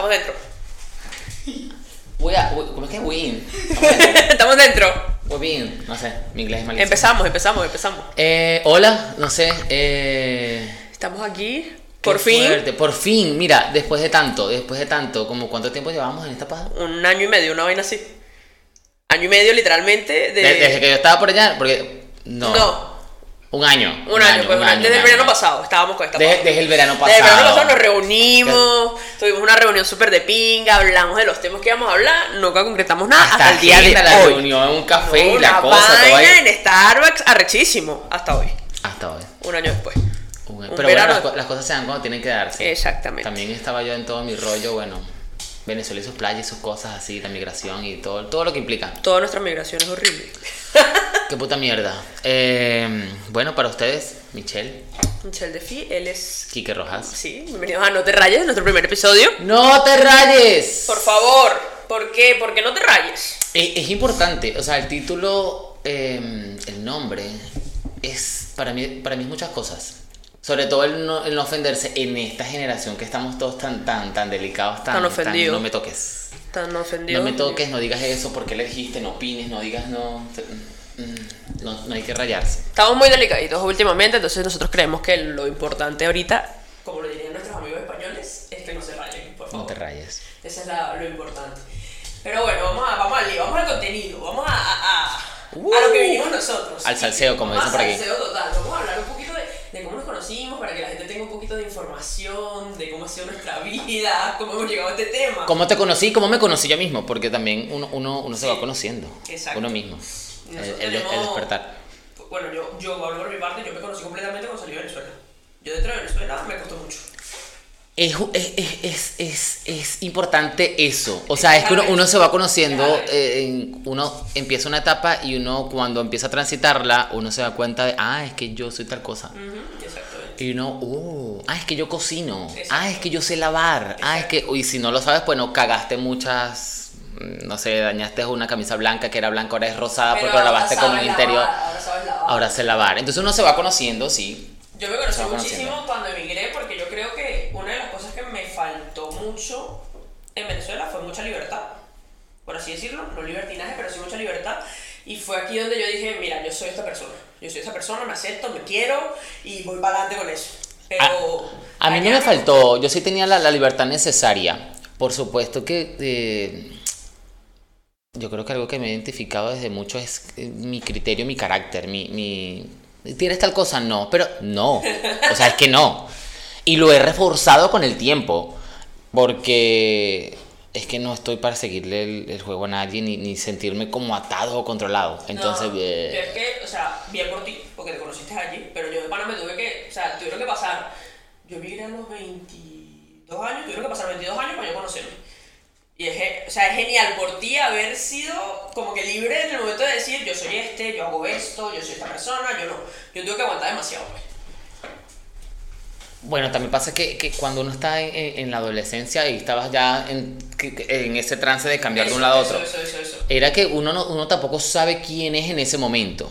estamos dentro. We are- we- ¿Cómo es que win? estamos dentro. We win. No sé, mi inglés es malísimo. Empezamos, empezamos, empezamos. Eh, hola, no sé. Eh, Estamos aquí. qué Por fin. fuerte, Por fin, mira, después de tanto, después de tanto, como cuánto tiempo llevamos en esta paja. Un año y medio, una vaina así. Año y medio, literalmente. De... De- Desde que yo estaba por allá, porque. No. No, Un año. un, año, pues, un año. Desde un el verano pasado estábamos con esta Desde, desde el verano pasado. Desde el verano pasado nos reunimos, tuvimos una reunión súper de pinga, hablamos de los temas que íbamos a hablar, nunca concretamos nada hasta, Hasta el día de la hoy. reunión en un café No, y la cosa, vaina en Starbucks arrechísimo, hasta hoy, Hasta hoy. un año después. Pero bueno, verano las, co- las cosas se dan cuando tienen que darse. Exactamente. También estaba yo en todo mi rollo, bueno, Venezuela y sus playas y sus cosas así, la migración y todo, todo lo que implica. Toda nuestra migración es horrible. Qué puta mierda. Eh, bueno, para ustedes, Michelle, Michelle Defi, él es... Quique Rojas. Sí, bienvenidos a No te rayes, nuestro primer episodio. ¡No te rayes! Por favor, ¿por qué? ¿Por qué no te rayes? Es, es importante, o sea, el título, eh, el nombre, es para mí, para mí es muchas cosas. Sobre todo el no, el no ofenderse en esta generación que estamos todos tan, tan, tan delicados, tan, Tan ofendidos. no me toques. Tan ofendido. No me toques, no digas eso, porque le dijiste, no opines, no digas no. mm, No, no hay que rayarse. Estamos muy delicaditos últimamente, entonces nosotros creemos que lo importante ahorita, como lo dirían nuestros amigos españoles, es que no se rayen, por No favor. te rayes. Eso es la- lo importante. Pero bueno, vamos, a, vamos, al vamos al contenido, vamos a, a, a- a lo que vinimos nosotros. Uh. Al salseo, como dicen por al aquí. salseo total, vamos a hablar un poquito conocimos, para que la gente tenga un poquito de información, de cómo ha sido nuestra vida, cómo hemos llegado a este tema. ¿Cómo te conocí? ¿Cómo me conocí yo mismo? Porque también uno, uno, uno se va conociendo. exacto. Uno mismo. El, el- despertar. Bueno, yo, yo hablo por mi parte, yo me conocí completamente cuando salí de Venezuela. Yo dentro de Venezuela me costó mucho. Es, es, es, es, importante eso. O sea, es que uno, uno se va conociendo, eh, en- uno empieza una etapa y uno cuando empieza a transitarla, uno se da cuenta de, ah, es que yo soy tal cosa. Ujú, Exactamente. Y uno, oh, ah, es que yo cocino. Exacto. Ah, es que yo sé lavar. Ah, es que, y si no lo sabes, pues no cagaste muchas, no sé, dañaste una camisa blanca que era blanca, ahora es rosada porque lo lavaste con un sabes interior. lavar, ahora sabes lavar. Ahora sé lavar. Entonces uno se va conociendo, sí. Yo me conocí muchísimo cuando emigré porque yo creo que una de las cosas que me faltó mucho en Venezuela fue mucha libertad. Por así decirlo, no libertinaje, pero sí mucha libertad. Y fue aquí donde yo dije, mira, yo soy esta persona. Yo soy esta persona, me acepto, me quiero y voy para adelante con eso. Pero... A mí no me faltó, yo sí tenía la, la libertad necesaria. Por supuesto que eh, yo creo que algo que me he identificado desde mucho es eh, mi criterio, mi carácter, mi, mi... ¿Tienes tal cosa? No, pero no. O sea, es que no. Y lo he reforzado con el tiempo, porque es que no estoy para seguirle el, el juego a nadie ni, ni sentirme como atado o controlado. Entonces, No, eh, yo es que, o sea, bien por ti, porque te conociste allí, pero yo de pana me tuve que, o sea, tuvieron que pasar, yo emigré a los 22 años, tuvieron que pasar 22 años para yo conocerme. Y es, o sea, es genial por ti haber sido como que libre en el momento de decir, yo soy este, yo hago esto, yo soy esta persona, yo no. Yo tuve que aguantar demasiado, pues. Bueno, también pasa que, que cuando uno está en, en- la adolescencia y estabas ya en, en ese trance de cambiar de un Eso, lado a eso, otro, Eso, eso, eso. era que uno, no- uno tampoco sabe quién es en ese momento,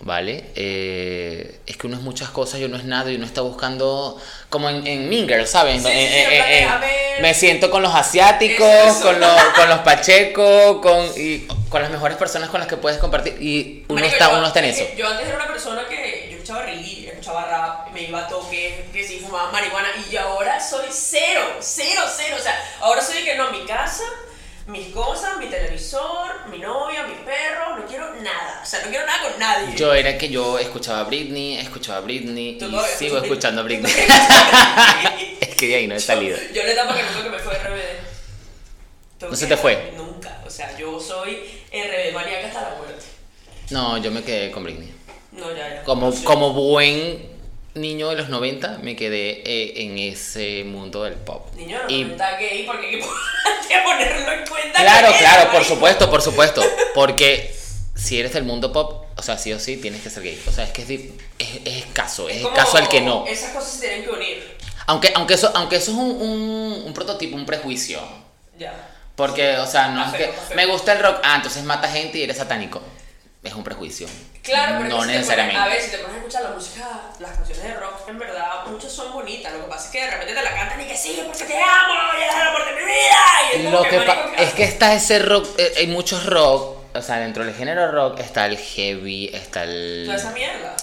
¿vale? Eh, es que uno es muchas cosas y uno es nada y uno está buscando, como en, en Girls, ¿sabes? Sí, sí, me siento con los asiáticos, Eso, eso. Con, los, con los pachecos, con, y, con las mejores personas con las que puedes compartir y uno, Marico, está, yo- uno está en es eso. Yo antes era una persona que yo escuchaba reggae, escuchaba rap, me iba a toques, que sí fumaba marihuana y ahora soy cero, cero, cero. O sea, ahora soy de que no, mi casa, mis cosas, mi televisor, mi novia, mi perro, no quiero nada. O sea, no quiero nada con nadie. Yo era que yo escuchaba a Britney, escuchaba a Britney y sigo escuchando a Britney. Es que de ahí no he salido. Yo la etapa que nunca que me fue RBD. ¿No se te fue? Nunca. O sea, yo soy RBD maníaca hasta la muerte. No, yo me quedé con Britney. No, ya, ya. Como, No como buen niño de los 90, me quedé eh, en ese mundo del pop. Niño, no Y- está gay porque hay que ponerlo en cuenta. claro, que claro, por supuesto, por supuesto. Porque si eres del mundo pop, o sea, sí o sí tienes que ser gay. O sea, es que es, es, es escaso, es Como escaso al que no. Esas cosas se tienen que unir. Aunque, aunque, eso, aunque eso es un, un, un prototipo, un prejuicio. Ya. Porque, o sea, no es que me gusta el rock, ah, entonces mata gente y eres satánico. Es un prejuicio. Claro, pero no es que si pones- necesariamente. a ver, si te pones a escuchar la música, las canciones de rock, en verdad, muchas son bonitas. Lo que pasa es que de repente te la cantan y que sí, porque te amo, y eres el amor de mi vida. Lo que, que marico, pa- ¿qué es que está ese rock, eh, hay muchos rock, o sea, dentro del género rock está el heavy, está el... Toda esa mierda.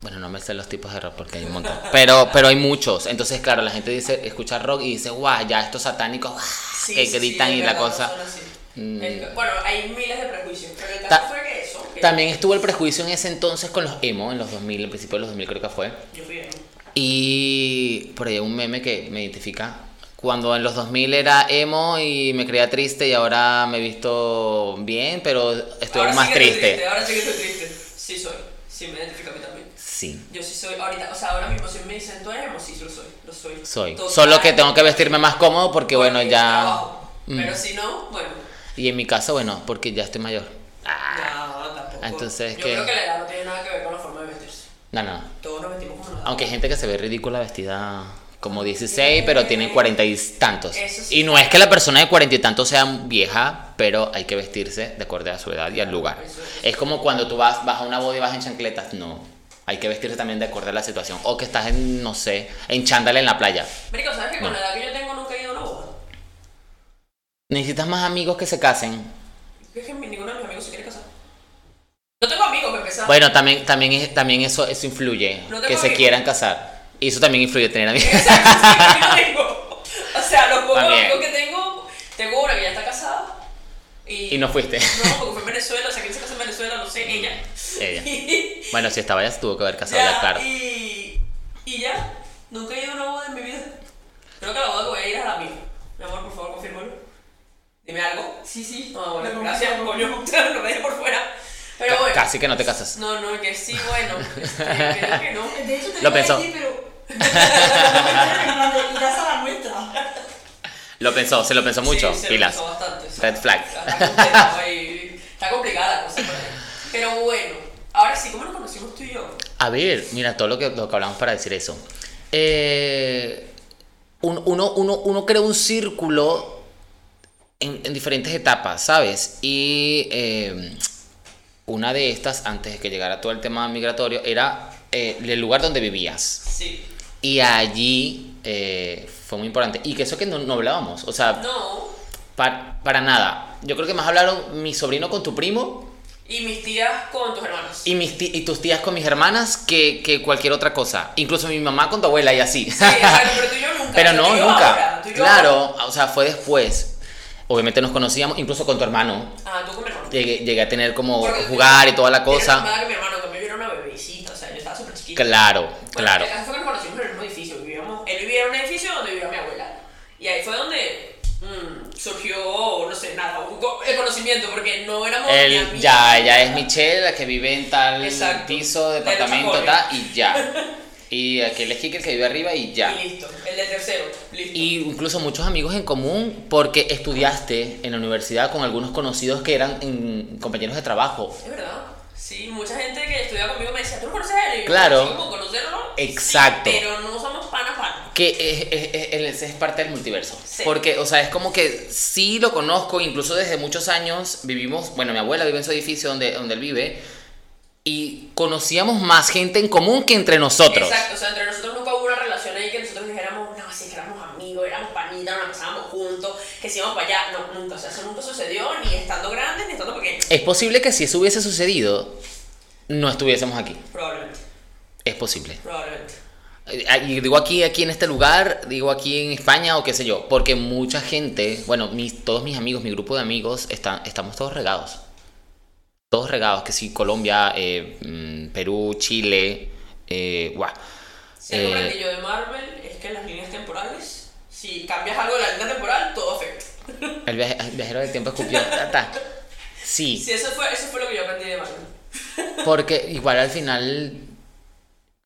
Bueno, no me sé los tipos de rock porque hay un montón. Pero, pero hay muchos. Entonces, claro, la gente dice, escucha rock y dice, guau, ya estos satánicos, guau", Sí, que sí, sí, gritan es y la cosa. no Mm. Es- bueno, hay miles de prejuicios, pero el Ta- caso fue que eso. que También estuvo el prejuicio en ese entonces con los emo, en los 2000, en principio de los 2000 creo que fue. Yo fui emo. Y por ahí hay un meme que me identifica. Cuando en los 2000 era emo y me creía triste y ahora me he visto bien, pero estoy Ahora aún más sí que estoy triste. Ahora sí que estoy triste. Sí soy. Sí me identifico a mí también. Sí, Yo sí soy ahorita, o sea, ahora mismo si me dicen tú eres emo, sí lo soy, lo soy. soy. Total. Solo que tengo que vestirme más cómodo porque, bueno, Porque ya... trabajo. Mm. Pero si no, bueno, Y en mi caso, bueno, porque ya estoy mayor. Ah, no, tampoco. Entonces, Yo ¿qué? creo que la edad no tiene nada que ver con la forma de vestirse. no, no. Todos nos vestimos como nos Aunque hay gente que se ve ridícula vestida como 16, pero tiene 40 y tantos. Eso sí. Y no es que la persona de 40 y tantos sea vieja, pero hay que vestirse de acuerdo a su edad y al lugar. Eso es. Es como cuando tú vas, vas a una boda y vas en chancletas. No. Hay que vestirse también de acuerdo a la situación. O que estás en, no sé, en chándal en la playa. Marico, ¿sabes que con No. la edad que yo tengo nunca he ido a una boda? Necesitas más amigos que se casen. Es que ninguno de mis amigos se quiere casar. No tengo amigos para empezar. Bueno, también, también, también eso, eso influye. No que se amigos. quieran casar. Y eso también influye tener amigos. Exacto, sí, que tengo. O sea, los pocos También. amigos que tengo, tengo una que ya está casada. Y, y no fuiste. No, porque fue en Venezuela, o sea, ¿quién se casa en Venezuela? No sé, ella. Ella. Y, Bueno, si estaba ya se tuvo que haber casado, ya, ya, claro. y, y ya, nunca he ido a una boda en mi vida. Creo que la boda que voy a ir es a la mía. Mi amor, por favor, confírmalo. Dime algo. Sí, sí. Ah, bueno, gracias, coño. No me dejes por fuera. Pero bueno. Casi que no te casas. No, no, que sí, bueno. Este, creo que no. De hecho, te Lo pensó. decir, pero. Lo pensó, se lo pensó mucho. Sí, se lo Pilas. pensó bastante. Red flag. Está complicada la cosa. por ahí. Pero bueno, ahora sí, ¿cómo nos conocimos tú y yo? A ver, mira todo lo que, lo que hablamos para decir eso. Eh, un- uno, uno, uno crea un círculo en, en diferentes etapas, ¿sabes? Y eh, una de estas, antes de que llegara todo el tema migratorio, era eh, el lugar donde vivías. Sí. Y allí eh, fue muy importante. Y que eso que no, no hablábamos, o sea, No. pa- para nada. Yo creo que más hablaron mi sobrino con tu primo Y mis tías con tus hermanos. y, mis y tus tías con mis hermanas que, que cualquier otra cosa. Incluso mi mamá con tu abuela y así. Sí, exacto, pero tú y yo nunca. Pero no, yo nunca. ahora, yo claro, ahora. o sea, fue después. Obviamente nos conocíamos, incluso con tu hermano. Ah, tú con mi hermano. Llegué, llegué a tener como Porque jugar y toda la Era cosa. más que mi hermano, me era una bebecita, o sea, yo estaba súper chiquita. Claro, Bueno, claro. El caso fue que nos conocimos en el mismo edificio. Vivíamos, él vivía en un edificio donde vivía mi abuela. Y ahí fue donde mm, surgió, no sé, nada, el conocimiento, porque no éramos amigos. ya, ella es Michelle, la que vive en tal Exacto. piso, departamento, tal, y ya. Y aquel es Kike, el que vive arriba, y ya. Y listo, el del tercero, listo. Y incluso muchos amigos en común porque estudiaste en la universidad con algunos conocidos que eran mm, compañeros de trabajo. Es verdad. Sí, mucha gente que estudia conmigo me decía, ¿tú no conoces a él? Y Claro. "Sí, como conocerlo. Exacto. Sí, pero no somos pana pana. Que es, es- es- es parte del multiverso. Sí. Porque, o sea, es como que sí lo conozco, incluso desde muchos años vivimos, bueno, mi abuela vive en su edificio donde, donde él vive, y conocíamos más gente en común que entre nosotros. Exacto, o sea, entre nosotros nunca hubo una relación ahí que nosotros dijéramos, no, que éramos amigos, éramos panitas, nos pasábamos juntos, que si íbamos para allá. No, nunca, o sea, eso nunca sucedió, ni estando grandes, ni estando pequeños. Es posible que si eso hubiese sucedido, no estuviésemos aquí. Probablemente, Es posible. probablemente. Eh, Y digo aquí, aquí en este lugar, digo aquí en España o qué sé yo, porque mucha gente, bueno, mis, todos mis amigos, mi grupo de amigos, están, estamos todos regados. Todos regados, que sí, Colombia, eh, mm, Perú, Chile, eh, guau. Si algo Eh, yo de Marvel es que las líneas temporales, si cambias algo de la línea temporal, todo afecta. el, viaje- el viajero del tiempo escupió. ta, ta. Sí, Sí, eso fue, eso fue lo que yo aprendí de Marvel. porque igual al final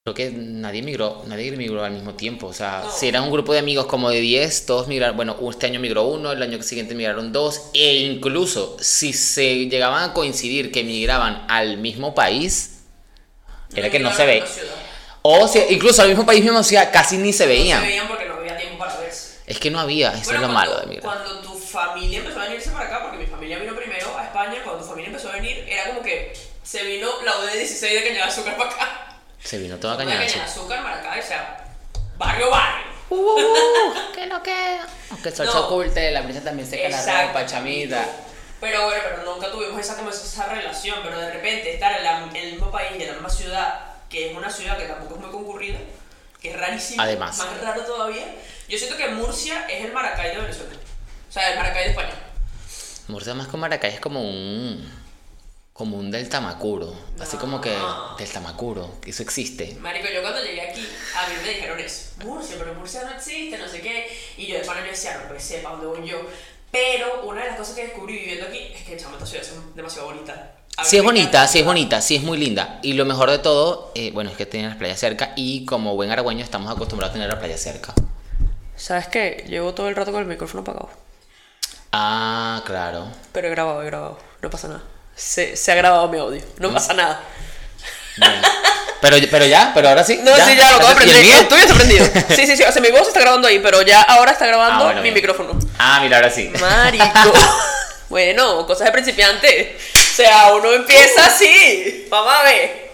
creo que nadie migró, nadie migró al mismo tiempo. O sea, No. si eran un grupo de amigos como de 10, todos migraron, bueno, este año migró uno, el año siguiente migraron dos, e incluso si se llegaban a coincidir que migraban al mismo país, era que no se ve. O si, incluso al mismo país, misma ciudad, casi ni se No veían. se veían porque no había tiempo para verse. Es que no había, eso Bueno, es lo cuando- malo de migrar. Cuando tu familia empezó a venirse para acá, porque mi familia vino primero a España, cuando tu familia empezó a venir, era como que se vino la UD16 de Cañada de Azúcar para acá. Se vino toda cañada. De Azúcar, Maracay, o sea, barrio barrio. Uh, que lo que. Aunque el sol No. se oculte, la brisa también seca la Exacto. ropa, chamita. Pero bueno, pero nunca tuvimos esa, como esa relación, pero de repente estar en, la- en el mismo país y en la misma ciudad, que es una ciudad que tampoco es muy concurrida, que es rarísimo, Además. más raro todavía, yo siento que Murcia es el Maracay de Venezuela, o sea, el Maracay de España. Murcia más que Maracay es como un. Como un del Tamacuro. Así como que. No. del Tamacuro. que Eso existe. Marico, yo cuando llegué aquí, a mí me dijeron eso, Murcia, pero Murcia no existe, no sé qué, y yo de pana yo decía, no, pues sepa dónde voy yo. Pero una de las cosas que descubrí viviendo aquí es que chamo, esta ciudad es demasiado bonita. Sí es bonita, sí es bonita, sí es muy linda. Y lo mejor de todo, eh, bueno, es que tiene las playas cerca y como buen aragüeño estamos acostumbrados a tener la playa cerca. ¿Sabes qué? Llevo todo el rato con el micrófono apagado. Ah, claro. Pero he grabado, he grabado. No pasa nada. Se, se ha grabado mi audio. No pasa nada. Bueno. Pero, pero ya, pero ahora sí. No, sí, ya lo acabo de ¿Y el tuyo está prendido. Sí, sí, sí. O sea, mi voz está grabando ahí, pero ya ahora está grabando Ah, bueno, mi bien. micrófono. Ah, mira, ahora sí. Marico. bueno, cosas de principiante. O sea, uno empieza así. Vamos a ver.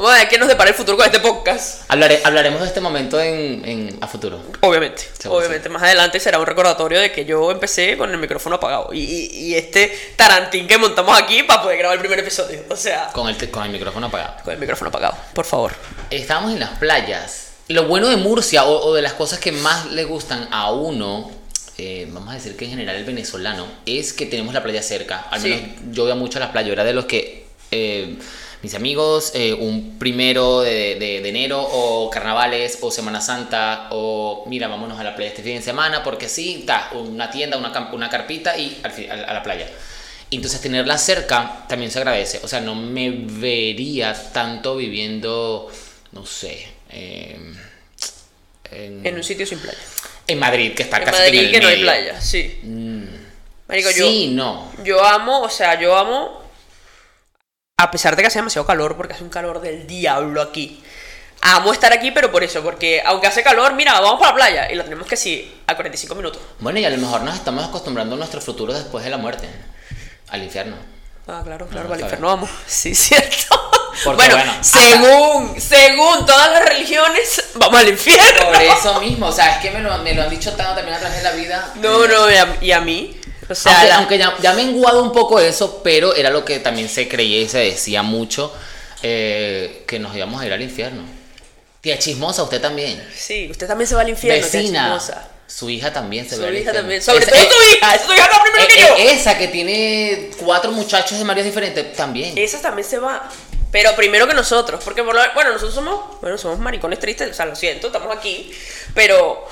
Vamos a ver qué nos depara el futuro con este podcast. Hablaremos de este momento en, en- a futuro. Obviamente, obviamente. Más adelante será un recordatorio de que yo empecé con el micrófono apagado. Y, este tarantín que montamos aquí para poder grabar el primer episodio. O sea, Con el, con el micrófono apagado. con el micrófono apagado, por favor. Estábamos en las playas. Lo bueno de Murcia, o, o de las cosas que más le gustan a uno, eh, vamos a decir que en general el venezolano, es que tenemos la playa cerca. Al Sí. menos yo iba mucho a las playas. Era de los que eh, mis amigos, eh, un primero de, de- de enero, o carnavales, o Semana Santa, o mira, vámonos a la playa este fin de semana, porque sí, ta, una tienda, una, una carpita y al fin- a, a la playa. Entonces tenerla cerca también se agradece. O sea, no me vería tanto viviendo, no sé, eh, en, En un sitio sin playa. en Madrid, que está En casi Madrid en el que no hay medio. playa, sí. Marico, yo, Sí, no. yo amo, o sea, yo amo. A pesar de que hace demasiado calor, porque hace un calor del diablo aquí. Amo estar aquí, pero por eso, porque aunque hace calor, mira, vamos para la playa y la tenemos que sí, a 45 minutos. Bueno, y a lo mejor nos estamos acostumbrando a nuestro futuro después de la muerte. Al infierno. Ah, claro, claro, No, al está infierno vamos. Sí, cierto. Porque, bueno, bueno, según, según todas las religiones, vamos al infierno. Por eso mismo, o sea, es que me lo, me lo han dicho tanto también a través de la vida. No, no, y a, y a mí. O sea, aunque, la- aunque ya, ya me he menguado un poco eso, pero era lo que también se creía y se decía mucho, eh, que nos íbamos a ir al infierno. Tía chismosa, usted también. Sí, usted también se va al infierno, Vecina. Su hija también se Su va al hija también. Sobre Esa- todo eh, tu hija. Esa tu hija acá primero eh, que yo. eh, Esa que tiene cuatro muchachos de maridos diferentes, también. Esa también se va. Pero primero que nosotros. Porque, por lo- bueno, nosotros somos, bueno, somos maricones tristes. O sea, lo siento, estamos aquí. Pero,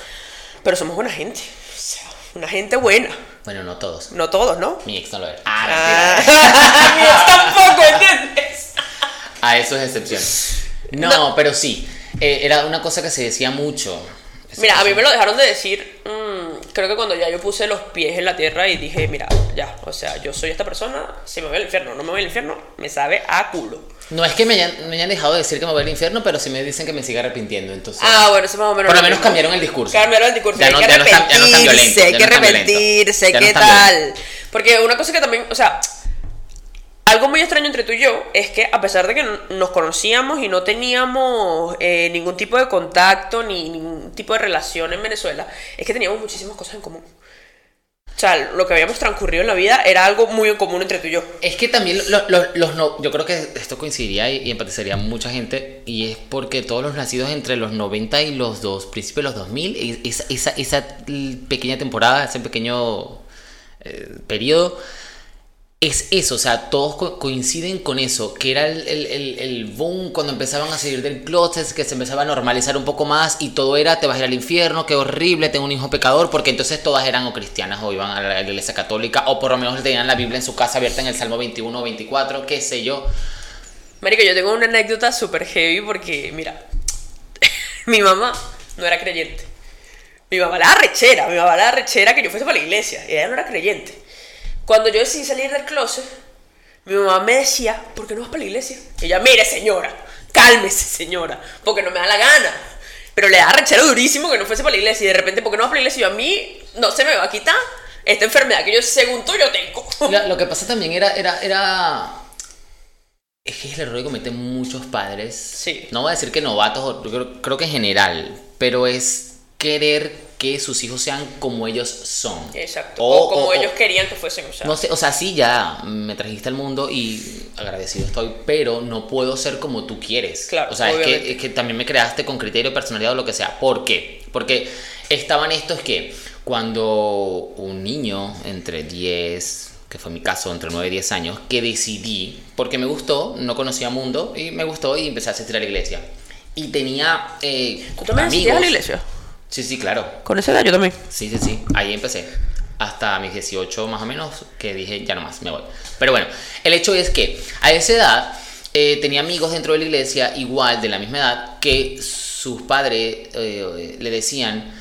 pero somos buena gente. O sea, una gente buena. Bueno, no todos. No todos, ¿no? Mi ex no lo era. Ah, Ah, mi ex tampoco, ¿entiendes? A eso es excepción. No, pero sí. eh, era una cosa que se decía mucho. Mira, a mí me lo dejaron de decir, mm, creo que cuando ya yo puse los pies en la tierra y dije, mira, ya, o sea, yo soy esta persona, si me voy al infierno, no me voy al infierno, me sabe a culo. No es que me hayan, me hayan dejado de decir que me voy al infierno, pero sí me dicen que me siga arrepintiendo. Entonces, Ah, bueno, eso más o menos. por lo menos cambiaron el discurso. Cambiaron el discurso. Ya hay no- que están violentos, arrepentirse, hay que arrepentirse, ¿qué tal? Porque una cosa que también, o sea, algo muy extraño entre tú y yo es que a pesar de que nos conocíamos y no teníamos eh, ningún tipo de contacto ni ningún tipo de relación en Venezuela, es que teníamos muchísimas cosas en común. O sea, lo que habíamos transcurrido en la vida era algo muy en común entre tú y yo. Es que también lo- lo- los no, yo creo que esto coincidiría y, y empatizaría mucha gente y es porque todos los nacidos entre los 90 y los dos principios de los 2000, e- esa, esa, esa pequeña temporada, ese pequeño eh, periodo, es eso, o sea, todos co- coinciden con eso, que era el, el, el, el boom cuando empezaban a salir del closet, que se empezaba a normalizar un poco más y todo era, te vas a ir al infierno, qué horrible, tengo un hijo pecador, porque entonces todas eran o cristianas o iban a la iglesia católica o por lo menos tenían la Biblia en su casa abierta en el Salmo 21 o 24, qué sé yo. Marico, yo tengo una anécdota súper heavy porque, mira, mi mamá no era creyente. Mi mamá la rechera, mi mamá la rechera que yo fuese para la iglesia. Y ella no era creyente. Cuando yo decidí salir del closet, mi mamá me decía, ¿por qué no vas para la iglesia? Y ella, mire señora, cálmese señora, porque no me da la gana. Pero le da rechero durísimo que no fuese para la iglesia. Y de repente, ¿por qué no vas para la iglesia? Y yo, a mí no se me va a quitar esta enfermedad que yo, según tú, yo tengo. Lo, lo que pasa también era, era, era... Es que es el error que cometen muchos padres. Sí. No voy a decir que novatos, creo, creo que en general, pero es querer que sus hijos sean como ellos son. Exacto. O, como ellos querían que fuesen. O sea. No sé, o sea, sí, ya me trajiste al mundo y agradecido estoy, pero no puedo ser como tú quieres. Claro. O sea, es que, es que, también me creaste con criterio, personalidad o lo que sea. ¿Por qué? Porque estaban estos que cuando un niño entre 10, que fue mi caso, entre 9 y 10 años, que decidí, porque me gustó, no conocía mundo, y me gustó y empecé a asistir a la iglesia. Y tenía eh, ¿Tú también amigos. a la iglesia? Sí, sí, claro. ¿Con esa edad yo también? Sí, sí, sí. Ahí empecé. Hasta mis 18 más o menos, que dije, ya no más, me voy. Pero bueno, el hecho es que a esa edad eh, tenía amigos dentro de la iglesia, igual de la misma edad, que sus padres eh, le decían,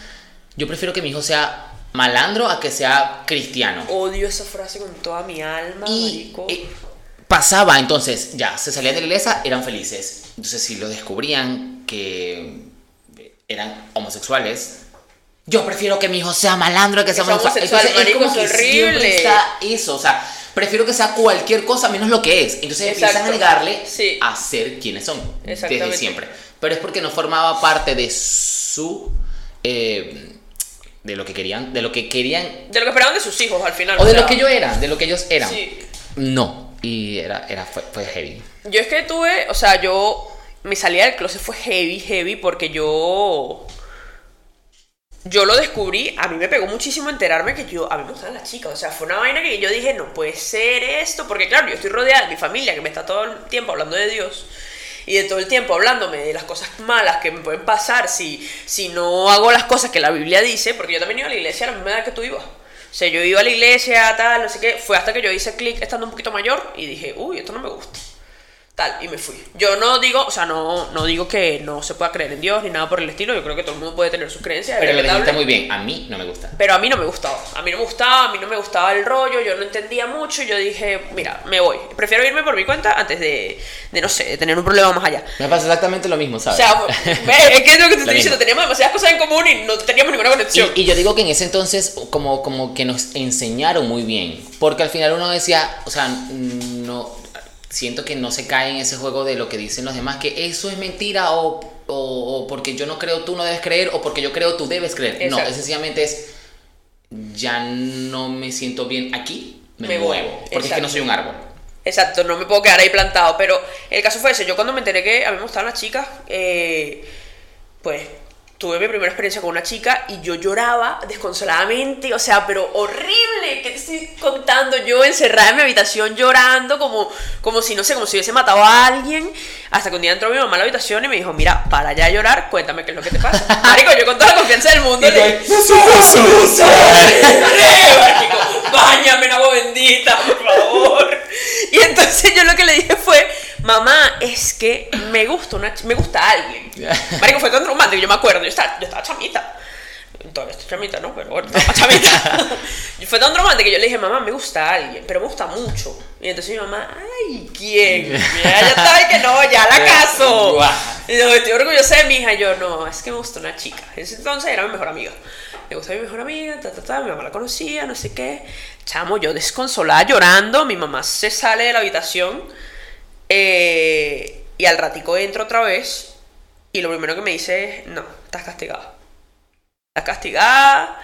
yo prefiero que mi hijo sea malandro a que sea cristiano. Odio esa frase con toda mi alma, y, eh, pasaba, entonces, ya, se salían de la iglesia, eran felices. Entonces, si lo descubrían que eran homosexuales, yo prefiero que mi hijo sea malandro que sea homosexual. Entonces, es como que horrible. está eso, o sea, prefiero que sea cualquier cosa menos lo que es. Entonces empiezan a negarle a ser quienes son desde siempre. Pero es porque no formaba parte de su eh, de lo que querían, de lo que querían, de lo que esperaban de sus hijos al final. O, de lo que yo era, de lo que ellos eran. No, y era, era fue, fue heavy. Yo es que tuve, o sea, yo mi salida del closet fue heavy, heavy porque yo yo lo descubrí, a mí me pegó muchísimo enterarme que yo, a mí me gustan las chicas, o sea, fue una vaina que yo dije, no puede ser esto, porque claro, yo estoy rodeada de mi familia que me está todo el tiempo hablando de Dios y de todo el tiempo hablándome de las cosas malas que me pueden pasar si, si no hago las cosas que la Biblia dice, porque yo también iba a la iglesia a la misma edad que tú ibas. O sea, yo iba a la iglesia, tal, no sé qué, fue hasta que yo hice clic estando un poquito mayor y dije, uy, esto no me gusta tal, y me fui. Yo no digo, o sea, no, no digo que no se pueda creer en Dios ni nada por el estilo, yo creo que todo el mundo puede tener sus creencias. Pero lo dijiste muy bien, a mí no me gusta. Pero a mí no me gustaba, a mí no me gustaba, a mí no me gustaba el rollo, yo no entendía mucho, y yo dije, mira, me voy, prefiero irme por mi cuenta antes de, de no sé, de tener un problema más allá. Me pasa exactamente lo mismo, ¿sabes? O sea, es que es lo que te estoy diciendo, teníamos demasiadas cosas en común y no teníamos ninguna conexión. Y, y yo digo que en ese entonces como, como que nos enseñaron muy bien, porque al final uno decía, o sea, no siento que no se cae en ese juego de lo que dicen los demás, que eso es mentira o, o, porque yo no creo tú no debes creer o porque yo creo tú debes creer. No, sencillamente es, ya no me siento bien aquí, me, muevo, porque es que no soy un árbol. Exacto, no me puedo quedar ahí plantado, pero el caso fue ese, yo cuando me enteré que a mí me gustaban las chicas, eh, pues tuve mi primera experiencia con una chica y yo lloraba desconsoladamente, o sea, pero horrible, ¿qué te estoy contando? Yo encerrada en mi habitación llorando como, como si, no sé, como si hubiese matado a alguien, hasta que un día entró mi mamá a la habitación y me dijo, mira, para ya llorar, cuéntame qué es lo que te pasa. Marico, yo con toda la confianza del mundo le dije, ¡Báñame en agua bendita, por favor! Y entonces yo lo que le dije fue, mamá, es que me gusta una me gusta alguien. Marico, fue tan romántico, yo me acuerdo, yo estaba, yo estaba chamita. Todavía estoy chamita, ¿no? Pero bueno, estaba chamita. fue tan romántico que yo le dije, mamá, me gusta alguien, pero me gusta mucho. Y entonces mi mamá, ay, ¿quién? Ya, ya estaba que no, ya la caso. Y yo, estoy orgullosa de mi hija. Y yo, no, es que me gusta una chica. entonces era mi mejor amiga. Me gusta mi mejor amiga, ta, ta, ta, mi mamá la conocía, no sé qué. Chamo, yo desconsolada, llorando, mi mamá se sale de la habitación eh, y al ratico entro otra vez y lo primero que me dice es, no, estás castigada. Estás castigada,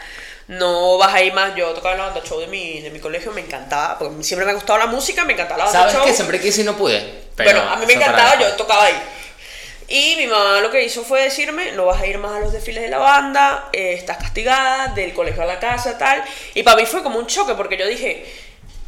no vas a ir más. Yo tocaba la banda show de mi, de mi colegio, me encantaba, porque siempre me ha gustado la música, me encantaba la banda ¿Sabes que siempre quise y no pude? Pero bueno, a mí me encantaba, yo tocaba ahí. Y mi mamá lo que hizo fue decirme, no vas a ir más a los desfiles de la banda, eh, estás castigada, del colegio a la casa, tal. Y para mí fue como un choque, porque yo dije,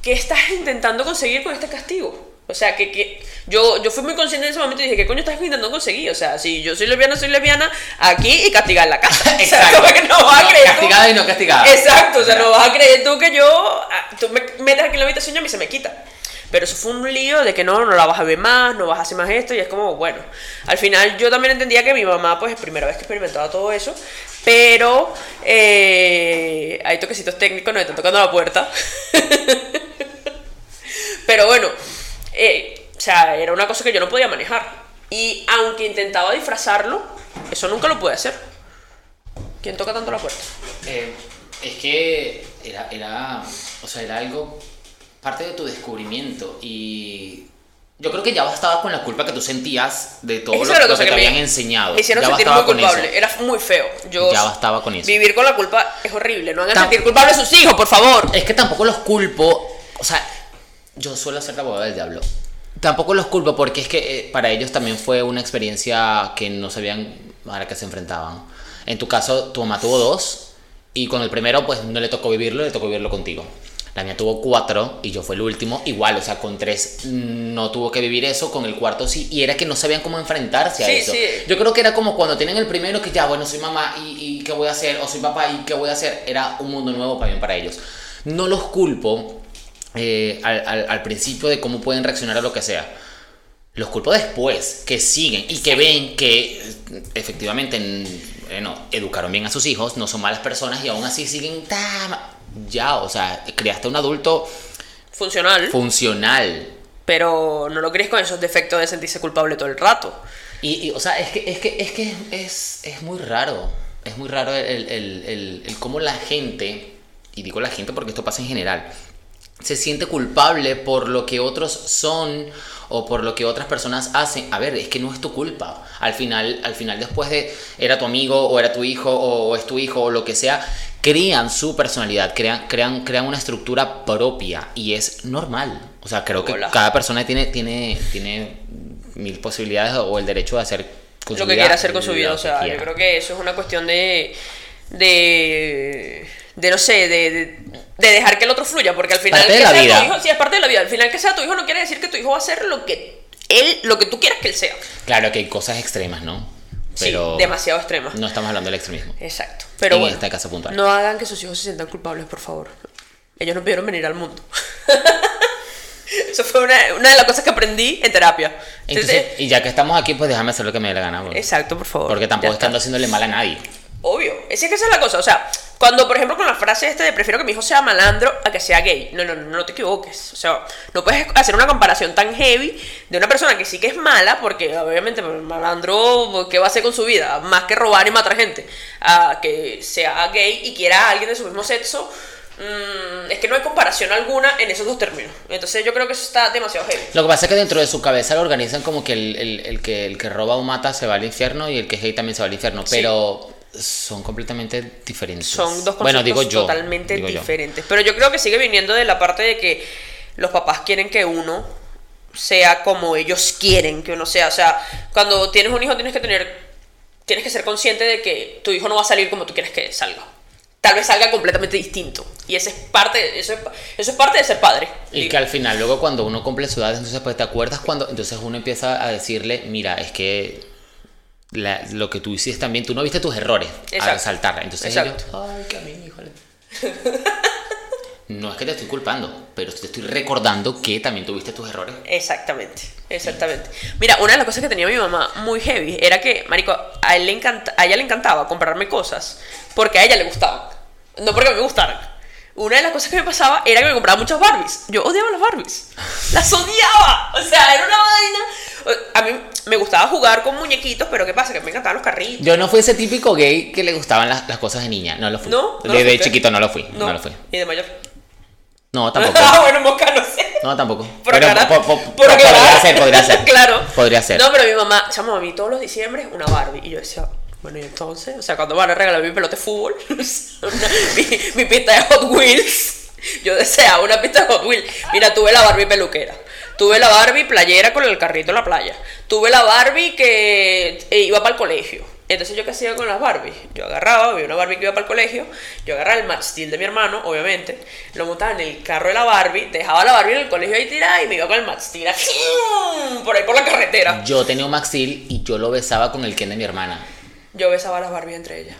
¿qué estás intentando conseguir con este castigo? O sea, que, que yo, yo fui muy consciente en ese momento y dije, ¿qué coño estás intentando conseguir? O sea, si yo soy lesbiana, soy lesbiana, aquí y castigar la casa. Exacto. O sea, no vas a creer castigada y no castigada. Exacto, o sea, no vas a creer tú que yo, ah, tú me metes aquí en la habitación y a mí se me quita. Pero eso fue un lío de que no, no la vas a ver más, no vas a hacer más esto, y es como, bueno, al final yo también entendía que mi mamá, pues, es primera vez que experimentaba todo eso, pero eh, hay toquecitos técnicos, no están tocando la puerta. pero bueno, eh, o sea, era una cosa que yo no podía manejar. Y aunque intentaba disfrazarlo, eso nunca lo pude hacer. ¿Quién toca tanto la puerta? Eh, es que era, era, o sea, era algo parte de tu descubrimiento y Yo creo que ya bastaba con la culpa que tú sentías de todo lo, que te que me- habían enseñado. Hicieron ya sentir muy con eso. culpable. Era muy feo. Yo, Ya bastaba con eso. Vivir con la culpa es horrible. No hagan Tam- sentir culpable a sus hijos, por favor. Es que tampoco los culpo. O sea, yo suelo ser la abogada del diablo. Tampoco los culpo porque es que eh, para ellos también fue una experiencia que no sabían a la que se enfrentaban. En tu caso, tu mamá tuvo dos y con el primero, pues no le tocó vivirlo, le tocó vivirlo contigo. La mía tuvo cuatro y yo fui el último. Igual, o sea, con tres no tuvo que vivir eso, con el cuarto sí. Y era que no sabían cómo enfrentarse a Sí, eso. sí. Yo creo que era como cuando tienen el primero que ya, bueno, soy mamá y, y qué voy a hacer, o soy papá y qué voy a hacer. Era un mundo nuevo también para ellos. No los culpo eh, al, al- al principio de cómo pueden reaccionar a lo que sea. Los culpo después, que siguen y que ven que efectivamente eh, no, educaron bien a sus hijos, no son malas personas y aún así siguen... Ya, o sea, creaste un adulto Funcional. funcional. pero no lo crees con esos defectos de sentirse culpable todo el rato. Y, y, o sea, es que es, que, es, que es, es muy raro. Es muy raro el, el, el, el cómo la gente, y digo la gente porque esto pasa en general, se siente culpable por lo que otros son o por lo que otras personas hacen. A ver, es que no es tu culpa. Al final, al final después de era tu amigo o era tu hijo o es tu hijo o lo que sea, crean su personalidad, crean, crean, crean una estructura propia y es normal. O sea, creo que Hola. cada persona tiene, tiene, tiene mil posibilidades o el derecho de hacer con lo que vida quiera hacer con su vida. O sea, yo creo que eso es una cuestión de. de. de no sé, de. de de dejar que el otro fluya, porque al final Parte de que la sea vida. tu hijo, sí, es parte de la vida. Al final que sea tu hijo no quiere decir que tu hijo va a hacer lo que él, lo que tú quieras que él sea. Claro que hay cosas extremas, ¿no? Pero sí, demasiado extrema. no estamos hablando del extremismo. Exacto. Pero En bueno, este caso puntual. no hagan que sus hijos se sientan culpables, por favor. Ellos no pidieron venir al mundo. Eso fue una, una de las cosas que aprendí en terapia. Entonces, y ya que estamos aquí, pues déjame hacer lo que me dé la gana. porque- exacto, por favor. Porque tampoco estando haciéndole mal a nadie. Obvio. Es que esa es la cosa. O sea, cuando, por ejemplo, con la frase este de prefiero que mi hijo sea malandro a que sea gay. No, no, no, no te equivoques. O sea, no puedes hacer una comparación tan heavy de una persona que sí que es mala, porque obviamente pues, malandro, ¿qué va a hacer con su vida? Más que robar y matar gente. A que sea gay y quiera a alguien de su mismo sexo. mm, es que no hay comparación alguna en esos dos términos. Entonces yo creo que eso está demasiado heavy. Lo que pasa es que dentro de su cabeza lo organizan como que el, el- el que el que roba o mata se va al infierno y el que es gay también se va al infierno. Sí. Pero son completamente diferentes. Son dos conceptos bueno, digo yo, totalmente digo yo. diferentes. Pero yo creo que sigue viniendo de la parte de que los papás quieren que uno sea como ellos quieren que uno sea. O sea, cuando tienes un hijo tienes que tener, tienes que ser consciente de que tu hijo no va a salir como tú quieres que salga. Tal vez salga completamente distinto. Y ese es parte, eso es, eso es parte de ser padre. Y que al final, luego cuando uno cumple su edad, entonces pues te acuerdas cuando, entonces uno empieza a decirle, mira, es que la- lo que tú hiciste también, tú no viste tus errores, a Exacto. resaltar. Entonces Exacto. ay, que a mí, híjole. No es que te estoy culpando, pero te estoy recordando que también tuviste tus errores. Exactamente, exactamente. Mira, una de las cosas que tenía mi mamá muy heavy era que, marico, a, él le encanta, a ella le encantaba comprarme cosas porque a ella le gustaban, no porque me gustaran. Una de las cosas que me pasaba era que me compraba muchas Barbies. Yo odiaba las Barbies. Las odiaba. O sea, era una vaina. A mí me gustaba jugar con muñequitos, pero ¿qué pasa? Que me encantaban los carritos. Yo no fui ese típico gay que le gustaban las, las cosas de niña, no lo fui. ¿No? ¿No de, lo de fuiste? chiquito no lo fui, no, lo fui. Y de mayor. No, tampoco. ah, bueno, mosca, no sé. No, tampoco. Por Pero po- po- podría ser, podría ser. claro. Podría ser. No, pero mi mamá, chamo, a mí todos los diciembre una Barbie. Y yo decía, bueno, y entonces, o sea, cuando van a regalar mi pelota de fútbol, mi, pista de Hot Wheels, yo deseaba una pista de Hot Wheels. Mira, tuve la Barbie peluquera. Tuve la Barbie playera con el carrito en la playa. Tuve la Barbie que eh, iba para el colegio. Entonces, ¿yo qué hacía con las Barbies? Yo agarraba, había una Barbie que iba para el colegio, yo agarraba el Max Steel de mi hermano, obviamente, lo montaba en el carro de la Barbie, dejaba la Barbie en el colegio ahí tirada y me iba con el así, por ahí por la carretera. Yo tenía un Maxil y yo lo besaba con el Ken de mi hermana. Yo besaba a las Barbies entre ellas.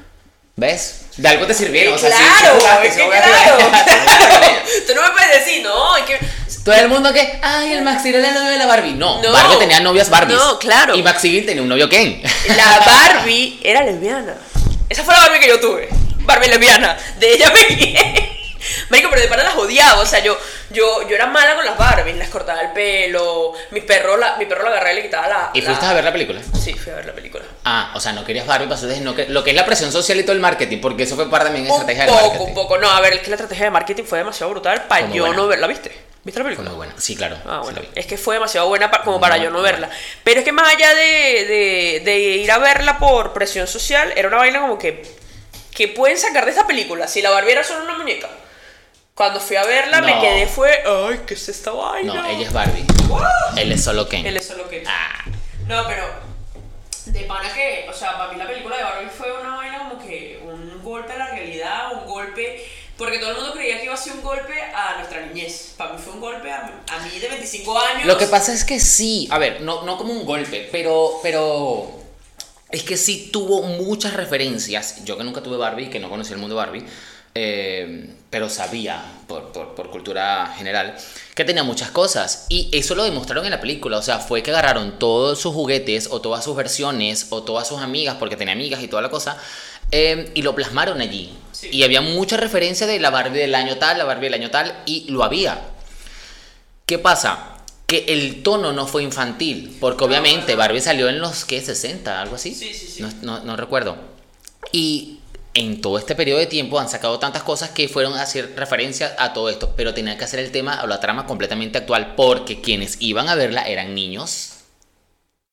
¿Ves? De algo te sirvieron. Sí, o sea, claro, sí jugaste. claro. Tú no me puedes decir, no, es que... Todo el mundo que, ay, el Maxil era el novio de la Barbie. No, No. Barbie tenía novias Barbies. No, claro. Y Maxil tenía un novio Ken. La Barbie era lesbiana. Esa fue la Barbie que yo tuve. Barbie lesbiana. De ella me guié. Marico, pero de pana las odiaba. O sea, yo, yo, yo era mala con las Barbies. Les cortaba el pelo. Mi perro la, mi perro la agarraba y le quitaba la. ¿Y la- fuiste a ver la película? Sí, fui a ver la película. Ah, o sea, no querías Barbie, pasó de no que, lo que es la presión social y todo el marketing, porque eso fue parte también de Un estrategia de poco, marketing. un poco. No, a ver, es que la estrategia de marketing fue demasiado brutal para Fue yo buena. no ver. ¿La viste? ¿Viste la Fue película? muy buena. Sí, claro. Ah, bueno. Es que fue demasiado buena pa- como para yo no buena. verla. Pero es que más allá de, de- de ir a verla por presión social, era una vaina como que. que pueden sacar de esta película? Si la Barbie era solo una muñeca. Cuando fui a verla me quedé fue. ¡Ay, qué es esta vaina! No, ella es Barbie. Él es solo Ken. Él es solo que. Ah, No, pero. De pana que. O sea, para mí la película de Barbie fue una vaina como que. Un golpe a la realidad, un golpe. Porque todo el mundo creía que iba a ser un golpe a nuestra niñez. Para mí fue un golpe a, a mí de 25 años. Lo que pasa es que sí, a ver, no, no como un golpe, pero, pero es que sí tuvo muchas referencias. Yo que nunca tuve Barbie, que no conocí el mundo Barbie, eh, pero sabía por, por, por cultura general que tenía muchas cosas. Y eso lo demostraron en la película. O sea, fue que agarraron todos sus juguetes o todas sus versiones o todas sus amigas, porque tenía amigas y toda la cosa, eh, y lo plasmaron allí. Sí. Y había mucha referencia de la Barbie del año tal, la Barbie del año tal, y lo había. ¿Qué pasa? Que el tono no fue infantil, porque obviamente. Barbie salió en los, ¿qué? 60, algo así. Sí, sí, sí. No, no- no recuerdo. Y en todo este periodo de tiempo han sacado tantas cosas que fueron a hacer referencia a todo esto, pero tenían que hacer el tema o la trama completamente actual, porque quienes iban a verla eran niños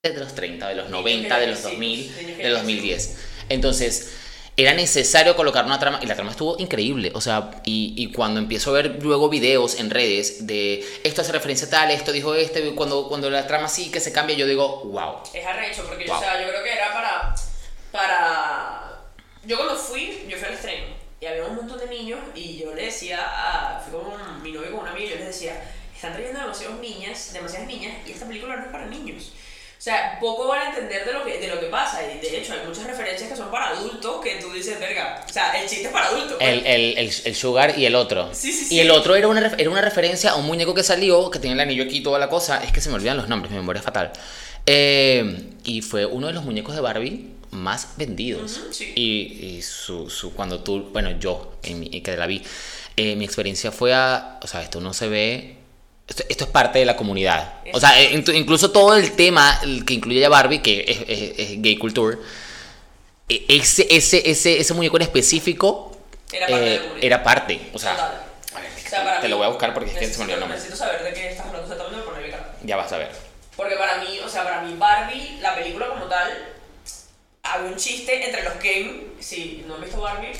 de los 30, de los Niños 90, de los sí, 2000, niños que de ya 2010. Entonces, era necesario colocar una trama y la trama estuvo increíble. O sea, y, y cuando empiezo a ver luego videos en redes de esto hace referencia a tal, esto dijo este, cuando, cuando la trama sí que se cambia, yo digo, wow. Es arrecho, porque Wow. o sea, yo creo que era para. para. Yo cuando fui, yo fui al estreno y había un montón de niños y yo le decía a. fui con un- mi novio con una amiga y yo les decía, están trayendo demasiadas niñas, demasiadas niñas y esta película no es para niños. O sea, poco van a entender de lo que, de lo que pasa y de hecho hay muchas referencias que son para adultos que tú dices, verga, o sea, el chiste es para adultos. pues". El, el, el, el Sugar y el otro. Sí, sí, Y sí. el otro era una, era una referencia a un muñeco que salió, que tenía el anillo aquí y toda la cosa. Es que se me olvidan los nombres, mi memoria es fatal. Eh, y fue uno de los muñecos de Barbie más vendidos. Ujú, sí. Y, y su, su, cuando tú, bueno, yo, en mi- que la vi, eh, mi experiencia fue a, o sea, esto no se ve, esto, esto es parte de la comunidad. O sea, eh, incluso todo el tema que incluye a Barbie, que es, es- es gay culture, e- ese, ese, ese, ese muñeco en específico Era parte eh, era parte. O sea, Total. O sea, te mí- lo voy a buscar porque es que se me olvidó el nombre. Necesito saber de qué estás hablando exactamente para ponerme cara. Ya vas a ver. Porque para mí, o sea, para mí Barbie, la película como tal, había un chiste entre los Ken. Si no han visto Barbie,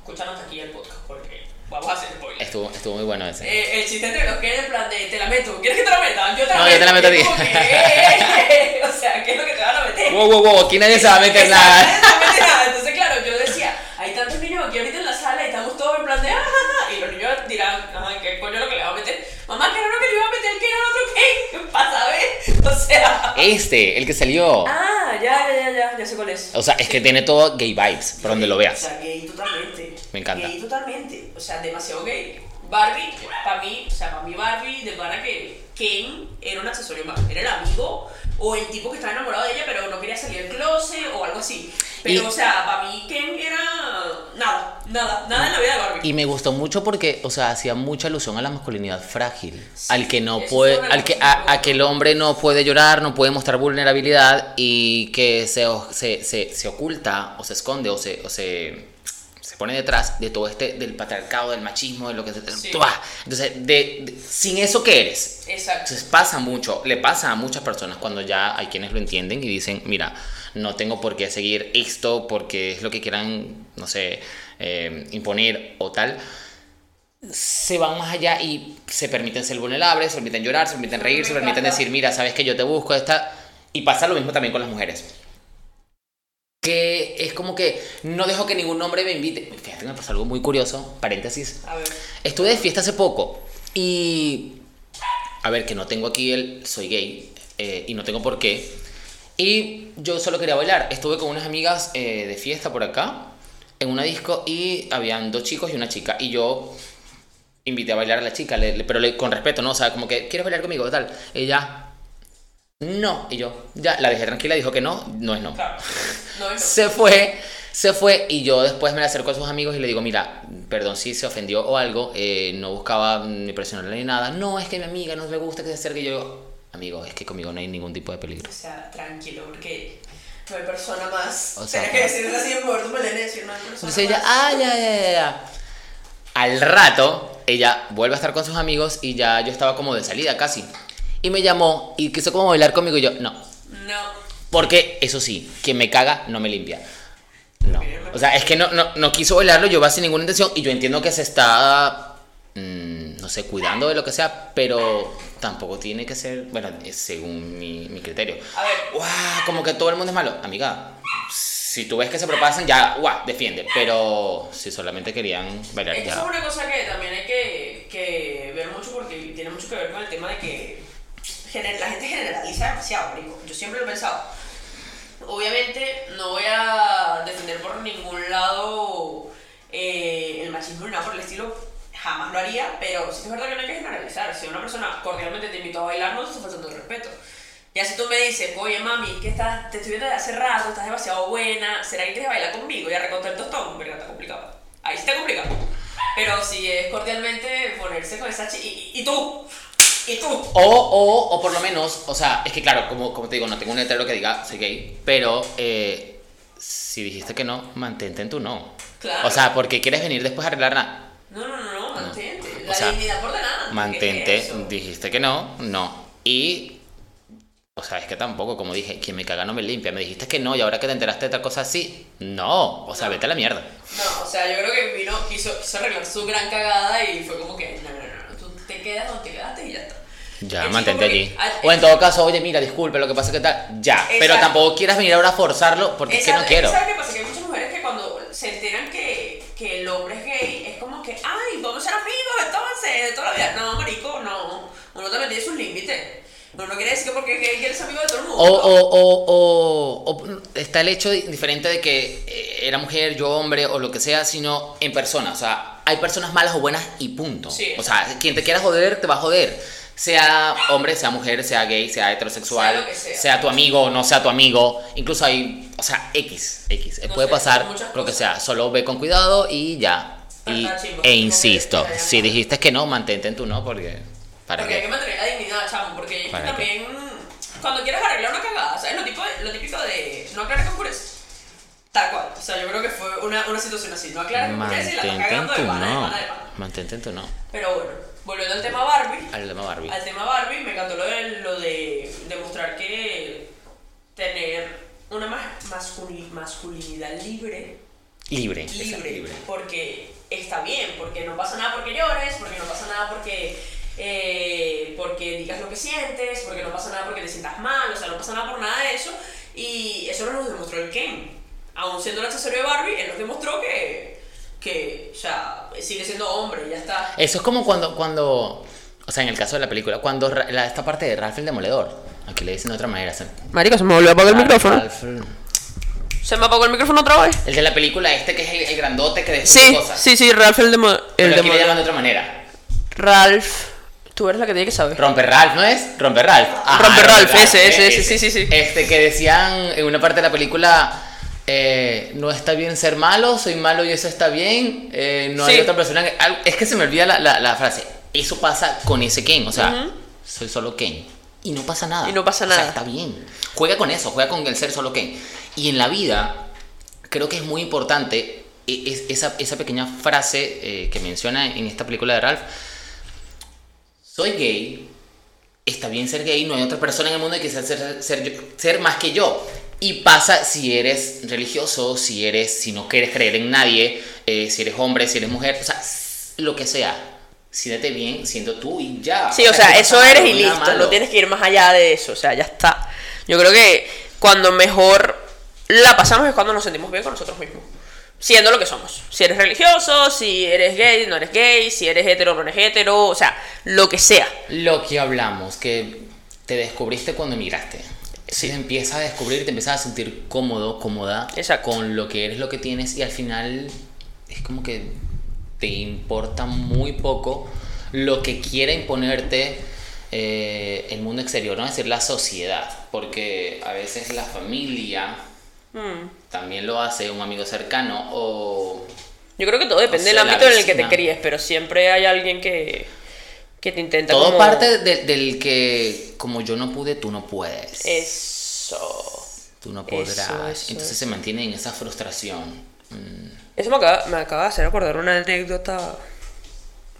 escúchanos aquí el podcast porque vamos a hacer spoiler. Estuvo, estuvo muy bueno ese. Eh, el chiste entre los Ken en plan de te la meto. ¿Quieres que te la meta? Yo te la No, meto. yo te la meto a ti. como que, eh, o sea, ¿qué es lo que te van a meter? Wow, wow, wow, aquí nadie se va a meter nada. nadie se mete nada. Entonces, claro, yo decía, hay tantos niños aquí ahorita en la sala y estamos todos en plan de, ah, ah, ah", y los niños dirán, ajá, ¿qué coño es lo que le va a meter? Mamá, ¿qué era lo que le iba a meter? ¿Qué era el otro qué? Para saber. O sea. Este, el que salió. Ah, ya, ya, ya, ya, ya sé cuál es. O sea, es que tiene todo gay vibes, por donde lo O veas. sea, gay totalmente. Me encanta. Gay totalmente. O sea, demasiado gay. Barbie, para mí, o sea, para mí Barbie, de para que Ken era un accesorio más. Era el amigo o el tipo que estaba enamorado de ella, pero no quería salir del closet o algo así. Pero, Y- o sea, para mí Ken era nada, nada, nada en la vida de Barbie. Y me gustó mucho porque, o sea, hacía mucha alusión a la masculinidad frágil, al que no puede, al que a, a que el hombre no puede llorar, no puede mostrar vulnerabilidad y que se, se, se, se oculta o se esconde o se, o se pone detrás de todo este del patriarcado, del machismo, de lo que se, Sí. Entonces, de, de- sin eso que eres. Exacto. Entonces pasa mucho, le pasa a muchas personas cuando ya hay quienes lo entienden y dicen, mira, no tengo por qué seguir esto porque es lo que quieran, no sé, eh, imponer o tal. Se van más allá y se permiten ser vulnerables, se permiten llorar, se permiten reír, se permiten decir, mira, sabes que yo te busco, esta... Y pasa lo mismo también con las mujeres. Que es como que no dejo que ningún hombre me invite. Fíjate, me pasó algo muy curioso, paréntesis. A ver. Estuve de fiesta hace poco y. A ver, que no tengo aquí el. Soy gay eh, y no tengo por qué. Y yo solo quería bailar. Estuve con unas amigas eh, de fiesta por acá, en una disco, y habían dos chicos y una chica. Y yo invité a bailar a la chica, le- le- pero le- con respeto, ¿no? O sea, como que, ¿quieres bailar conmigo? Tal. Ella. No. Y yo, ya, la dejé tranquila, dijo que no, no es no. Claro. No, no. Se fue, se fue y yo después me le acerco a sus amigos y le digo, mira, perdón si se ofendió o algo, eh, no buscaba ni presionarle ni nada. No, es que mi amiga no le gusta que se acerque. Y yo digo, amigo, es que conmigo no hay ningún tipo de peligro. O sea, tranquilo, porque no hay persona más. O sea, Tienes que decirle así en mover tu melena y decir no hay persona Entonces ella, ah, ya, ya, ya. Al rato, ella vuelve a estar con sus amigos y ya yo estaba como de salida casi. Y me llamó y quiso como bailar conmigo y yo, no. No. Porque, eso sí, quien me caga no me limpia. No. O sea, es que no, no, no quiso bailarlo, yo va sin ninguna intención y yo entiendo que se está, mm, no sé, cuidando de lo que sea, pero tampoco tiene que ser, bueno, según mi, mi criterio. A ver. ¡Guau! Como que todo el mundo es malo. Amiga, si tú ves que se propasan, ya, ¡guau! Defiende. Pero si solamente querían bailar, eso ya. es una cosa que también hay que, que ver mucho porque tiene mucho que ver con el tema de que la gente generaliza demasiado, marico. Yo siempre lo he pensado. Obviamente no voy a defender por ningún lado eh, el machismo ni nada por el estilo, jamás lo haría, pero sí es verdad que no hay que generalizar. Si una persona cordialmente te invitó a bailar, no te está faltando el respeto. Ya si tú me dices, oye mami, que estás, te estoy viendo desde hace rato, estás demasiado buena, ¿será que quieres bailar conmigo? Y a recontar el tostón, pero está complicado. Ahí sí está complicado. Pero si es cordialmente ponerse con esa chica. Y, y tú, y tú. O, o, o por lo menos, o sea, es que claro, como, como te digo, no tengo un letrero que diga soy gay, pero eh, si dijiste que no, mantente en tu no. Claro. O sea, porque quieres venir después a arreglar nada. No, no, no, no, mantente. O La sea, dignidad por. ¿qué Mantente, es dijiste que no, no. Y, o sea, es que tampoco, como dije, quien me caga no me limpia. Me dijiste que no y ahora que te enteraste de otra cosa así, no. O sea, No. vete a la mierda. No, o sea, yo creo que vino, quiso, quiso arreglar su gran cagada y fue como que, no, no, no, no, tú te quedas donde te quedaste y ya está. Ya, El mantente allí. O en todo caso, oye, mira, disculpe, lo que pasa es que tal. Ya, pero Exacto. tampoco quieras venir ahora a forzarlo porque es que no Exacto, quiero. ¿Sabes qué pasa? Que hay muchas mujeres que cuando se enteran que, que el hombre es gay, es como que, ay, vamos a ser amigos entonces, de toda la vida. No, marico, no. Uno también tiene sus límites. Uno no quiere decir que porque es gay eres amigo de todo el mundo. O, o, o, o, está el hecho di- diferente de que eh, era mujer, yo hombre o lo que sea, sino en persona. O sea, hay personas malas o buenas y punto. Sí. O sea, quien te quiera joder, te va a joder. Sea hombre, sea mujer, sea gay, sea heterosexual, Sea lo que sea. tu amigo o no sea tu amigo. Incluso hay, o sea, X, X. No Puede sé, pasar lo que sea. Solo ve con cuidado y ya. Y, e insisto, si dijiste que no, mantente en tu no, porque. ¿Para Porque hay qué? que mantener la dignidad, chamo, porque es que ¿Para qué? también cuando quieres arreglar una cagada, ¿sabes? Lo, tipo de- lo típico de no aclarar que oscurece. Tal cual. O sea, yo creo que fue una, una situación así. No aclarar que y la cagando de pana, de pana, de pana. Mantente en tu no. Pero bueno, volviendo al tema Barbie. Al tema Barbie. Al tema Barbie, me encantó lo de, lo de demostrar que tener una mas- masculi- masculinidad libre, Libre. libre, libre. porque está bien, porque no pasa nada porque llores, porque no pasa nada porque, eh, porque digas lo que sientes, porque no pasa nada porque te sientas mal, o sea, no pasa nada por nada de eso, y eso nos demostró el Ken. Aún siendo el accesorio de Barbie, él nos demostró que, que, sea, sigue siendo hombre, ya está. Eso es como cuando, cuando, o sea, en el caso de la película, cuando la- esta parte de Ralph el Demoledor, aquí le dicen de otra manera. se- Marica, se me volvió a apagar Ralph- ¿Se me apagó el micrófono otra vez? el de la película este que es el, el grandote que Sí, destruye cosas. sí, sí, Ralph el demo... Pero El aquí le llaman de otra manera. Ralph... Tú eres la que tiene que saber. Romper Ralph, ¿no es? Romper Ralph. Ajá, Romper Ralph, Ralph, ese, ese, eh, ese, sí, sí, sí. Este que decían en una parte de la película, eh, no está bien ser malo, soy malo y eso está bien. eh, no hay Sí. otra persona que... Es que se me olvida la, la- la frase. Eso pasa con ese Ken, o sea, Ujú. soy solo Ken. Y no pasa nada. Y no pasa O sea, nada. está bien. Juega con eso, juega con el ser solo Ken. Y en la vida, creo que es muy importante e- es- esa, esa pequeña frase eh, que menciona en esta película de Ralph. Soy gay, está bien ser gay, no hay otra persona en el mundo que quisiera ser, ser, yo- ser más que yo. Y pasa si eres religioso, si eres, si no quieres creer en nadie, eh, si eres hombre, si eres mujer, o sea, lo que sea. Siéntete bien siendo tú y ya. Sí, o sea, pasa eso eres y listo. malo. No tienes que ir más allá de eso. O sea, ya está. Yo creo que cuando mejor la pasamos es cuando nos sentimos bien con nosotros mismos. Siendo lo que somos. Si eres religioso, si eres gay, no eres gay, si eres hetero, no eres hetero, o sea, lo que sea. Lo que hablamos, que te descubriste cuando emigraste. Si te empiezas a descubrir, te empiezas a sentir cómodo, cómoda Exacto. con lo que eres, lo que tienes y al final es como que te importa muy poco lo que quiera imponerte eh, el mundo exterior, no es decir la sociedad, porque a veces la familia Mm. también lo hace, un amigo cercano o Yo creo que todo depende sé, del ámbito en el que te críes, pero siempre hay alguien que, que te intenta todo como- parte de- del que como yo no pude, tú no puedes. Eso. Tú no Eso, podrás. eso, Entonces se mantiene en esa frustración. Mm, Eso me acaba, me acaba de hacer acordar una anécdota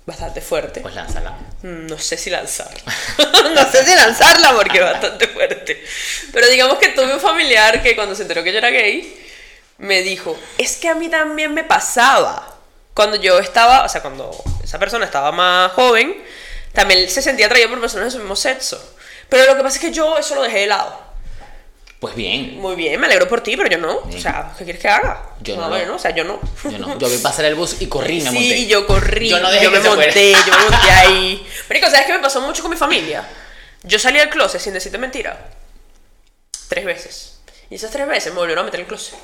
bastante fuerte. Pues lánzala. Mm, No sé si lanzarla. no sé si lanzarla porque es bastante fuerte. Pero digamos que tuve un familiar que cuando se enteró que yo era gay, me dijo, es que a mí también me pasaba. Cuando yo estaba, o sea, cuando esa persona estaba más joven, también se sentía atraído por personas de su mismo sexo. Pero lo que pasa es que yo eso lo dejé de lado. Pues bien. Muy bien, me alegro por ti, pero yo no. Bien. O sea, ¿qué quieres que haga? Yo no, no bueno, o sea, yo no. Yo no. Yo vi pasar el bus y corrí, me sí, monté. y yo corrí, Yo yo, no dejé me que se fuera. monté, yo me monté ahí. Marico, ¿sabes qué me pasó mucho con mi familia? Yo salí del closet sin decirte mentira. Tres veces. Y esas tres veces me volvieron a meter en el closet.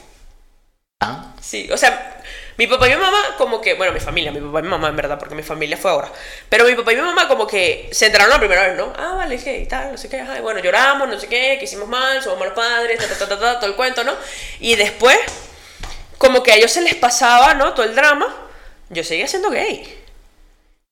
Ah, Sí, o sea, mi papá y mi mamá como que, bueno, mi familia, mi papá y mi mamá en verdad, porque mi familia fue ahora. Pero mi papá y mi mamá como que se enteraron la primera vez, ¿no? Ah, vale, ¿qué? Y tal, no sé qué, ajá, y bueno, lloramos, no sé qué, que hicimos mal, somos malos padres, ta, ta, ta, ta, todo el cuento, ¿no? Y después, como que a ellos se les pasaba, ¿no? Todo el drama, yo seguía siendo gay.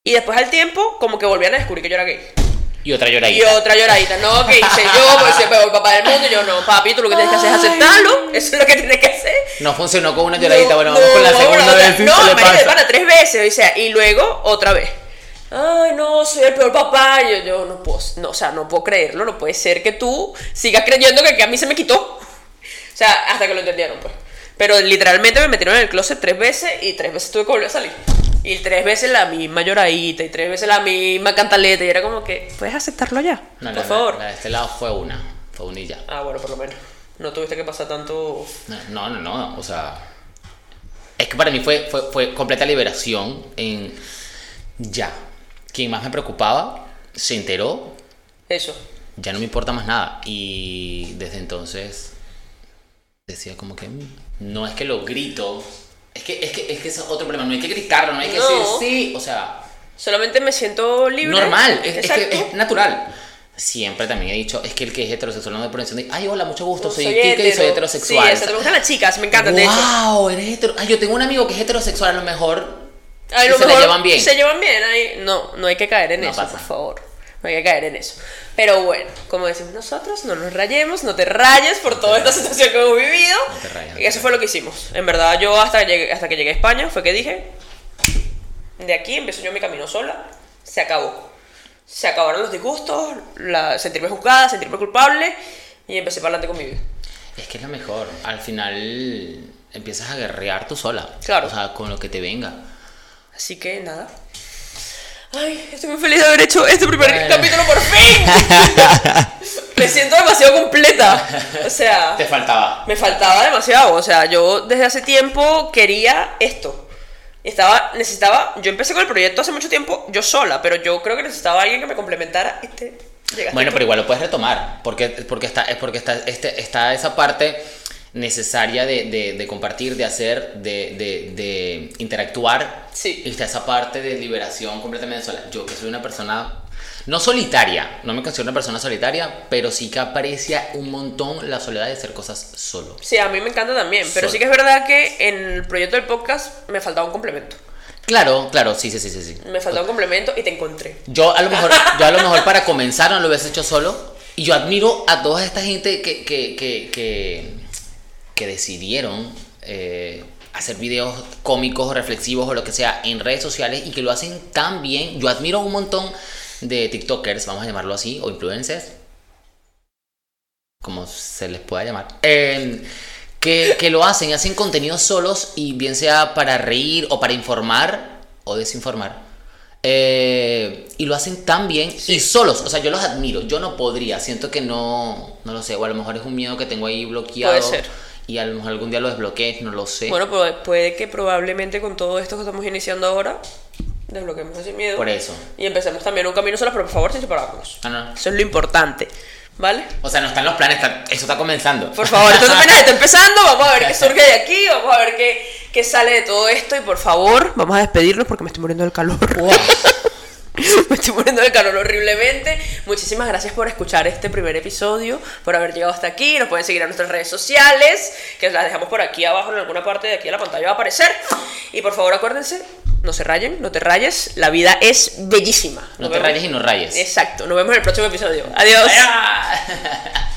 Y después al tiempo, como que volvían a descubrir que yo era gay. Y otra Y lloradita. otra lloradita, no, que hice yo, pues se pegó el papá del mundo, y yo no, papi, tú lo que tienes que hacer es aceptarlo, eso es lo que tienes que hacer. No funcionó con una lloradita, No, bueno, vamos no, con la segunda vez. No, marica, pasa. pana, tres veces, o sea, y luego otra vez. Ay, no, soy el peor papá. Y yo, yo no puedo, no, o sea, no puedo creerlo, no puede ser que tú sigas creyendo que, que a mí se me quitó. O sea, hasta que lo entendieron, pues. Pero literalmente me metieron en el closet tres veces y tres veces tuve que volver a salir. Y tres veces la misma lloradita y tres veces la misma cantaleta. Y era como que, ¿puedes aceptarlo ya? No, por la, favor. La de este lado fue una. Fue una y ya. Ah, bueno, por lo menos. No tuviste que pasar tanto. No, no, no, o sea. Es que para mí fue, fue, fue completa liberación en. Ya. Quien más me preocupaba se enteró, Eso. ya no me importa más nada. Y desde entonces decía como que "Mm, no es que lo grito. Es que, es que, es que ese es otro problema. No hay que gritarlo, no hay que No. decir sí. O sea, Solamente me siento libre. normal. Es, es que es natural. Siempre también he dicho, es que el que es heterosexual no de por encima de, ay, hola, mucho gusto, soy, Kike y soy hetero. heterosexual. Sí, exacto, me gustan las chicas, me encantan, de hecho. Wow, eres hetero. Ay, yo tengo un amigo que es heterosexual, a lo mejor A lo se la mejor llevan bien. Se llevan bien, ahí. No, no hay que caer en No eso, pasa. por favor. No hay que caer en eso. Pero bueno, como decimos nosotros, no nos rayemos, no te rayes por toda esta situación que hemos vivido. No te rayes, no y te eso fue lo que hicimos. En verdad, yo hasta, que llegué- hasta que llegué a España fue que dije, de aquí empiezo yo mi camino sola, se acabó. Se acabaron los disgustos, la, sentirme juzgada, sentirme culpable y empecé para adelante con mi vida. Es que es lo mejor. Al final empiezas a guerrear tú sola. Claro. O sea, con lo que te venga. Así que nada. Ay, estoy muy feliz de haber hecho este primer Bueno. capítulo por fin. Me siento demasiado completa. O sea, Te faltaba. me faltaba demasiado. O sea, yo desde hace tiempo quería esto. Estaba, necesitaba, yo empecé con el proyecto hace mucho tiempo yo sola, pero yo creo que necesitaba alguien que me complementara. Este, llegaste Bueno, pero igual lo puedes retomar. Porque, porque está, es porque está, este, está esa parte necesaria de, de- de compartir, de hacer, de, de- interactuar. Sí. Y está esa parte de liberación completamente sola. Yo que soy una persona, no solitaria, no me considero una persona solitaria, pero sí que aprecia un montón la soledad de hacer cosas solo. Sí, a mí me encanta también, pero sí que es verdad que en el proyecto del podcast me faltaba un complemento. Claro, claro, sí, sí, sí, sí. sí. Me faltaba un complemento y te encontré. Yo a lo mejor, yo a lo mejor para comenzar no lo hubiese hecho solo. Y yo admiro a toda esta gente que, que, que, que, que decidieron eh, hacer videos cómicos o reflexivos o lo que sea en redes sociales y que lo hacen tan bien. Yo admiro un montón de TikTokers, vamos a llamarlo así, o influencers, como se les pueda llamar, eh, que, que lo hacen, hacen contenidos solos y bien sea para reír o para informar o desinformar. Eh, y lo hacen tan bien y solos, o sea, yo los admiro, yo no podría, siento que no, no lo sé, o a lo mejor es un miedo que tengo ahí bloqueado Puede ser. Y a lo mejor algún día lo desbloquees, no lo sé. Bueno, pues puede que probablemente con todo esto que estamos iniciando ahora, desbloqueemos ese miedo. Por eso. Y empecemos también un camino solo, pero por favor, sin separarnos. Ah, no. Eso es lo importante, ¿vale? O sea, no están los planes, está- eso está comenzando. Por favor, esto apenas está empezando, vamos a ver qué surge de aquí, vamos a ver qué, qué sale de todo esto y por favor, vamos a despedirnos porque me estoy muriendo del calor. Wow. Me estoy muriendo del calor horriblemente. Muchísimas gracias por escuchar este primer episodio, por haber llegado hasta aquí. Nos pueden seguir en nuestras redes sociales, que las dejamos por aquí abajo en alguna parte de aquí de la pantalla va a aparecer. Y por favor, acuérdense, no se rayen, no te rayes. La vida es bellísima. No te vemos- rayes y no rayes. Exacto. Nos vemos en el próximo episodio. Adiós.